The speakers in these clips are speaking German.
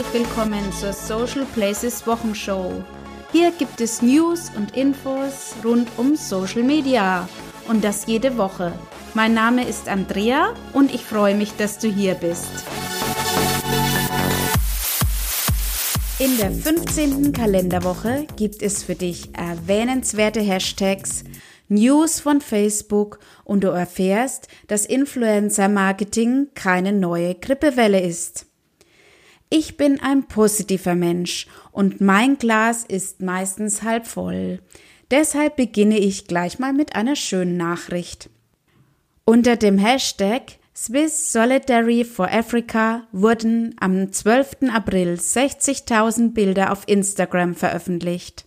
herzlich willkommen zur Social Places Wochenshow. Hier gibt es News und Infos rund um Social Media und das jede Woche. Mein Name ist Andrea und ich freue mich, dass du hier bist. In der 15. Kalenderwoche gibt es für dich erwähnenswerte Hashtags, News von Facebook und du erfährst, dass Influencer-Marketing keine neue Grippewelle ist. Ich bin ein positiver Mensch und mein Glas ist meistens halb voll. Deshalb beginne ich gleich mal mit einer schönen Nachricht. Unter dem Hashtag Swiss Solidary for Africa wurden am 12. April 60.000 Bilder auf Instagram veröffentlicht.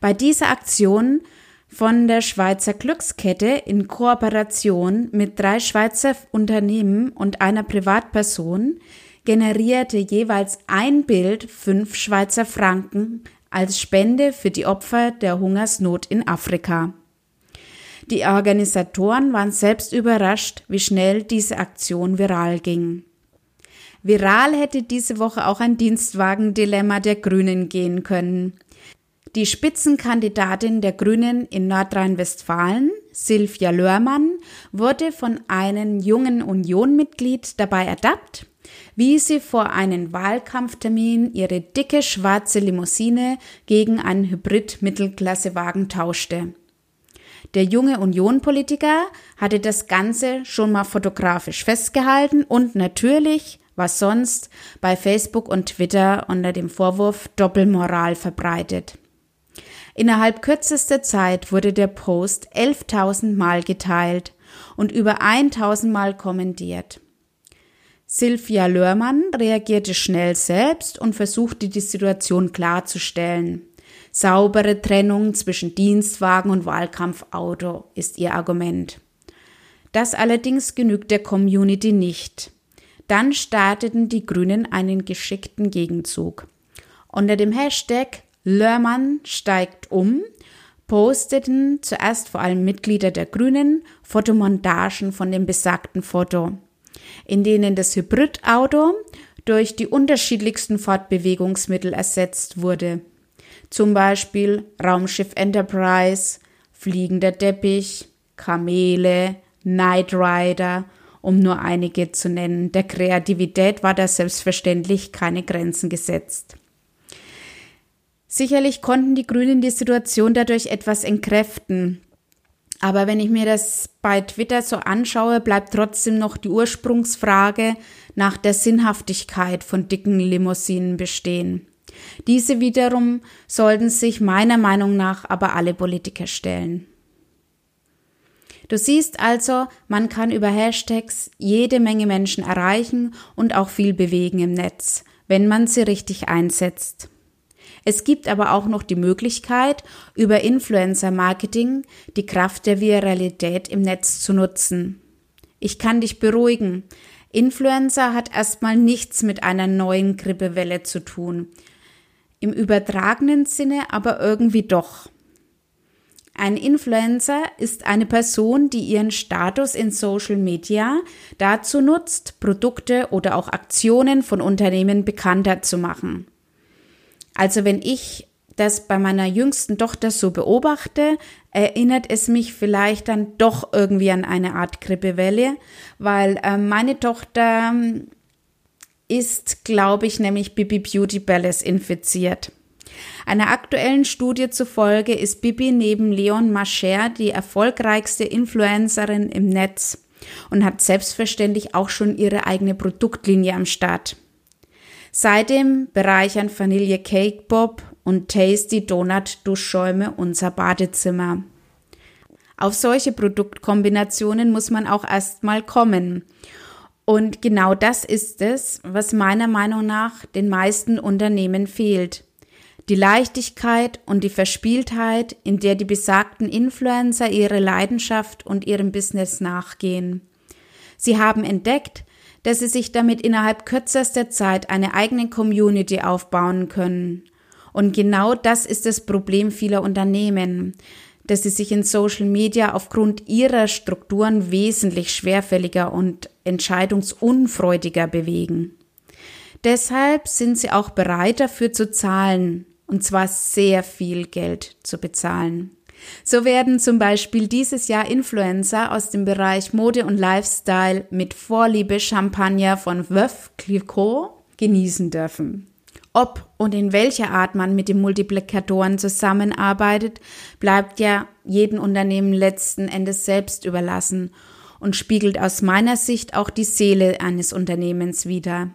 Bei dieser Aktion von der Schweizer Glückskette in Kooperation mit drei Schweizer Unternehmen und einer Privatperson generierte jeweils ein Bild fünf Schweizer Franken als Spende für die Opfer der Hungersnot in Afrika. Die Organisatoren waren selbst überrascht, wie schnell diese Aktion viral ging. Viral hätte diese Woche auch ein Dienstwagendilemma der Grünen gehen können. Die Spitzenkandidatin der Grünen in Nordrhein-Westfalen, Silvia Lörmann, wurde von einem jungen Union-Mitglied dabei ertappt, wie sie vor einem Wahlkampftermin ihre dicke schwarze Limousine gegen einen Hybrid-Mittelklassewagen tauschte. Der junge Union-Politiker hatte das Ganze schon mal fotografisch festgehalten und natürlich, was sonst, bei Facebook und Twitter unter dem Vorwurf Doppelmoral verbreitet. Innerhalb kürzester Zeit wurde der Post 11.000 Mal geteilt und über 1.000 Mal kommentiert. Silvia Lörmann reagierte schnell selbst und versuchte die Situation klarzustellen. Saubere Trennung zwischen Dienstwagen und Wahlkampfauto ist ihr Argument. Das allerdings genügt der Community nicht. Dann starteten die Grünen einen geschickten Gegenzug. Unter dem Hashtag Lörmann steigt um posteten zuerst vor allem Mitglieder der Grünen Fotomontagen von dem besagten Foto, in denen das Hybridauto durch die unterschiedlichsten Fortbewegungsmittel ersetzt wurde zum Beispiel Raumschiff Enterprise, fliegender Teppich, Kamele, Knight Rider, um nur einige zu nennen. Der Kreativität war da selbstverständlich keine Grenzen gesetzt. Sicherlich konnten die Grünen die Situation dadurch etwas entkräften. Aber wenn ich mir das bei Twitter so anschaue, bleibt trotzdem noch die Ursprungsfrage nach der Sinnhaftigkeit von dicken Limousinen bestehen. Diese wiederum sollten sich meiner Meinung nach aber alle Politiker stellen. Du siehst also, man kann über Hashtags jede Menge Menschen erreichen und auch viel bewegen im Netz, wenn man sie richtig einsetzt. Es gibt aber auch noch die Möglichkeit, über Influencer-Marketing die Kraft der Viralität im Netz zu nutzen. Ich kann dich beruhigen. Influencer hat erstmal nichts mit einer neuen Grippewelle zu tun, im übertragenen Sinne aber irgendwie doch. Ein Influencer ist eine Person, die ihren Status in Social Media dazu nutzt, Produkte oder auch Aktionen von Unternehmen bekannter zu machen. Also wenn ich das bei meiner jüngsten Tochter so beobachte, erinnert es mich vielleicht dann doch irgendwie an eine Art Grippewelle, weil äh, meine Tochter ist, glaube ich, nämlich Bibi Beauty Palace infiziert. Einer aktuellen Studie zufolge ist Bibi neben Leon Mascher die erfolgreichste Influencerin im Netz und hat selbstverständlich auch schon ihre eigene Produktlinie am Start. Seitdem bereichern Vanille Cake Bob und Tasty Donut Duschschäume unser Badezimmer. Auf solche Produktkombinationen muss man auch erstmal kommen. Und genau das ist es, was meiner Meinung nach den meisten Unternehmen fehlt. Die Leichtigkeit und die Verspieltheit, in der die besagten Influencer ihre Leidenschaft und ihrem Business nachgehen. Sie haben entdeckt, dass sie sich damit innerhalb kürzester Zeit eine eigene Community aufbauen können. Und genau das ist das Problem vieler Unternehmen dass sie sich in Social Media aufgrund ihrer Strukturen wesentlich schwerfälliger und entscheidungsunfreudiger bewegen. Deshalb sind sie auch bereit dafür zu zahlen, und zwar sehr viel Geld zu bezahlen. So werden zum Beispiel dieses Jahr Influencer aus dem Bereich Mode und Lifestyle mit Vorliebe Champagner von Veuve Clicquot genießen dürfen. Ob und in welcher Art man mit den Multiplikatoren zusammenarbeitet, bleibt ja jedem Unternehmen letzten Endes selbst überlassen und spiegelt aus meiner Sicht auch die Seele eines Unternehmens wider.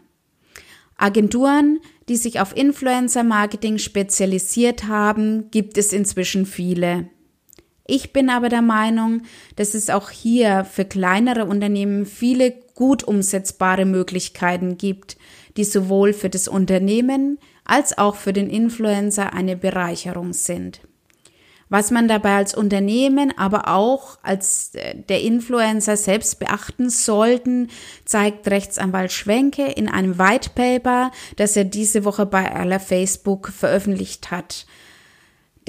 Agenturen, die sich auf Influencer-Marketing spezialisiert haben, gibt es inzwischen viele. Ich bin aber der Meinung, dass es auch hier für kleinere Unternehmen viele gut umsetzbare Möglichkeiten gibt, die sowohl für das Unternehmen als auch für den Influencer eine Bereicherung sind. Was man dabei als Unternehmen, aber auch als äh, der Influencer selbst beachten sollten, zeigt Rechtsanwalt Schwenke in einem White Paper, das er diese Woche bei aller Facebook veröffentlicht hat.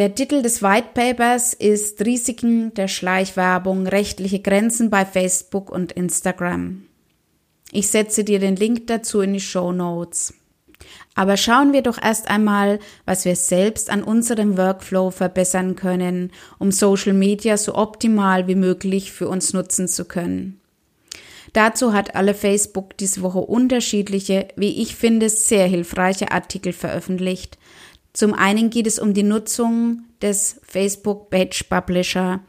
Der Titel des White Papers ist Risiken der Schleichwerbung, rechtliche Grenzen bei Facebook und Instagram. Ich setze dir den Link dazu in die Show Notes. Aber schauen wir doch erst einmal, was wir selbst an unserem Workflow verbessern können, um Social Media so optimal wie möglich für uns nutzen zu können. Dazu hat alle Facebook diese Woche unterschiedliche, wie ich finde, sehr hilfreiche Artikel veröffentlicht. Zum einen geht es um die Nutzung des Facebook Badge Publisher.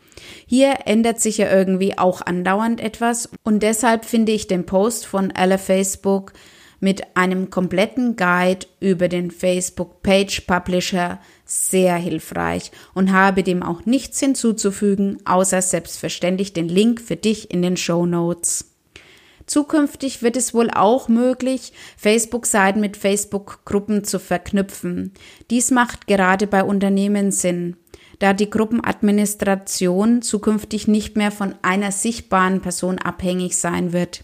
Hier ändert sich ja irgendwie auch andauernd etwas und deshalb finde ich den Post von alle Facebook mit einem kompletten Guide über den Facebook Page Publisher sehr hilfreich und habe dem auch nichts hinzuzufügen, außer selbstverständlich den Link für dich in den Show Notes. Zukünftig wird es wohl auch möglich, Facebook-Seiten mit Facebook-Gruppen zu verknüpfen. Dies macht gerade bei Unternehmen Sinn, da die Gruppenadministration zukünftig nicht mehr von einer sichtbaren Person abhängig sein wird.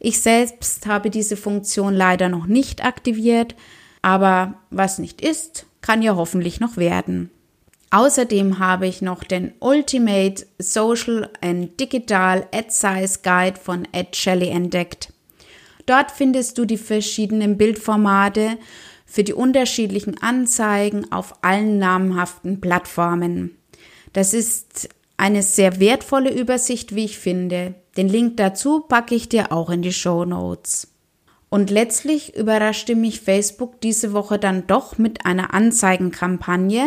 Ich selbst habe diese Funktion leider noch nicht aktiviert, aber was nicht ist, kann ja hoffentlich noch werden. Außerdem habe ich noch den Ultimate Social and Digital Ad Size Guide von Ad Shelley entdeckt. Dort findest du die verschiedenen Bildformate für die unterschiedlichen Anzeigen auf allen namhaften Plattformen. Das ist eine sehr wertvolle Übersicht, wie ich finde. Den Link dazu packe ich dir auch in die Show Notes. Und letztlich überraschte mich Facebook diese Woche dann doch mit einer Anzeigenkampagne,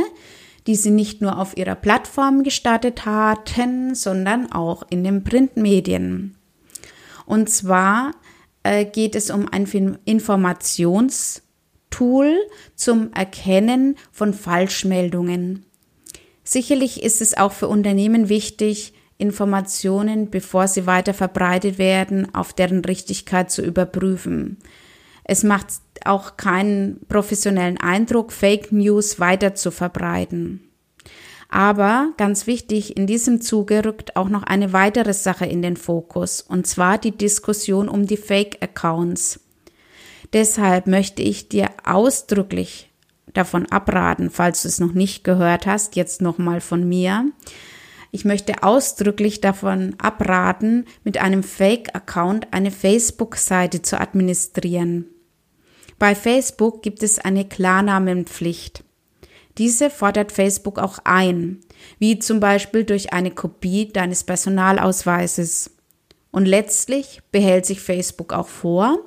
die sie nicht nur auf ihrer Plattform gestartet hatten, sondern auch in den Printmedien. Und zwar äh, geht es um ein Informationstool zum Erkennen von Falschmeldungen. Sicherlich ist es auch für Unternehmen wichtig, Informationen, bevor sie weiter verbreitet werden, auf deren Richtigkeit zu überprüfen. Es macht auch keinen professionellen Eindruck, Fake News weiter zu verbreiten. Aber ganz wichtig, in diesem Zuge rückt auch noch eine weitere Sache in den Fokus, und zwar die Diskussion um die Fake-Accounts. Deshalb möchte ich dir ausdrücklich davon abraten, falls du es noch nicht gehört hast, jetzt nochmal von mir. Ich möchte ausdrücklich davon abraten, mit einem Fake-Account eine Facebook-Seite zu administrieren. Bei Facebook gibt es eine Klarnamenpflicht. Diese fordert Facebook auch ein, wie zum Beispiel durch eine Kopie deines Personalausweises. Und letztlich behält sich Facebook auch vor,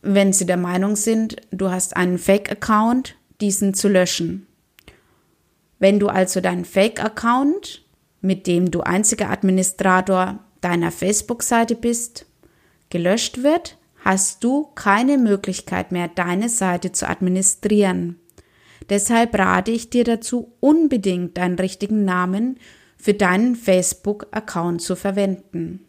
wenn sie der Meinung sind, du hast einen Fake-Account, diesen zu löschen. Wenn du also deinen Fake-Account, mit dem du einziger Administrator deiner Facebook-Seite bist, gelöscht wird, hast du keine Möglichkeit mehr, deine Seite zu administrieren. Deshalb rate ich dir dazu, unbedingt deinen richtigen Namen für deinen Facebook-Account zu verwenden.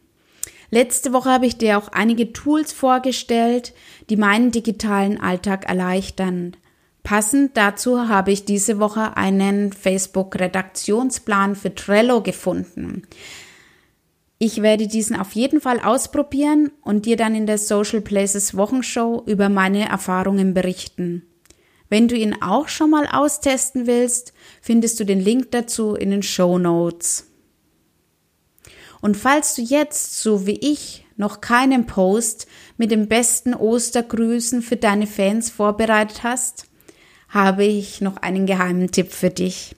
Letzte Woche habe ich dir auch einige Tools vorgestellt, die meinen digitalen Alltag erleichtern. Passend dazu habe ich diese Woche einen Facebook-Redaktionsplan für Trello gefunden. Ich werde diesen auf jeden Fall ausprobieren und dir dann in der Social Places Wochenshow über meine Erfahrungen berichten. Wenn du ihn auch schon mal austesten willst, findest du den Link dazu in den Show Notes. Und falls du jetzt, so wie ich, noch keinen Post mit den besten Ostergrüßen für deine Fans vorbereitet hast, habe ich noch einen geheimen Tipp für dich.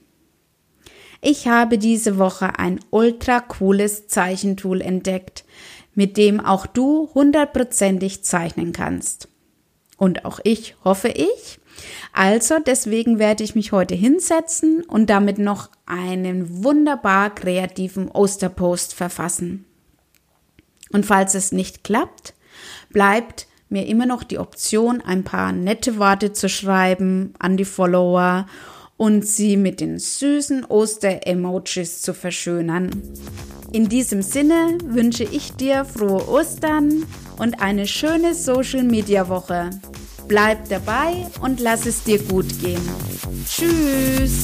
Ich habe diese Woche ein ultra cooles Zeichentool entdeckt, mit dem auch du hundertprozentig zeichnen kannst. Und auch ich hoffe ich. Also deswegen werde ich mich heute hinsetzen und damit noch einen wunderbar kreativen Osterpost verfassen. Und falls es nicht klappt, bleibt mir immer noch die Option, ein paar nette Worte zu schreiben an die Follower und sie mit den süßen Oster-Emojis zu verschönern. In diesem Sinne wünsche ich dir frohe Ostern und eine schöne Social-Media-Woche. Bleib dabei und lass es dir gut gehen. Tschüss!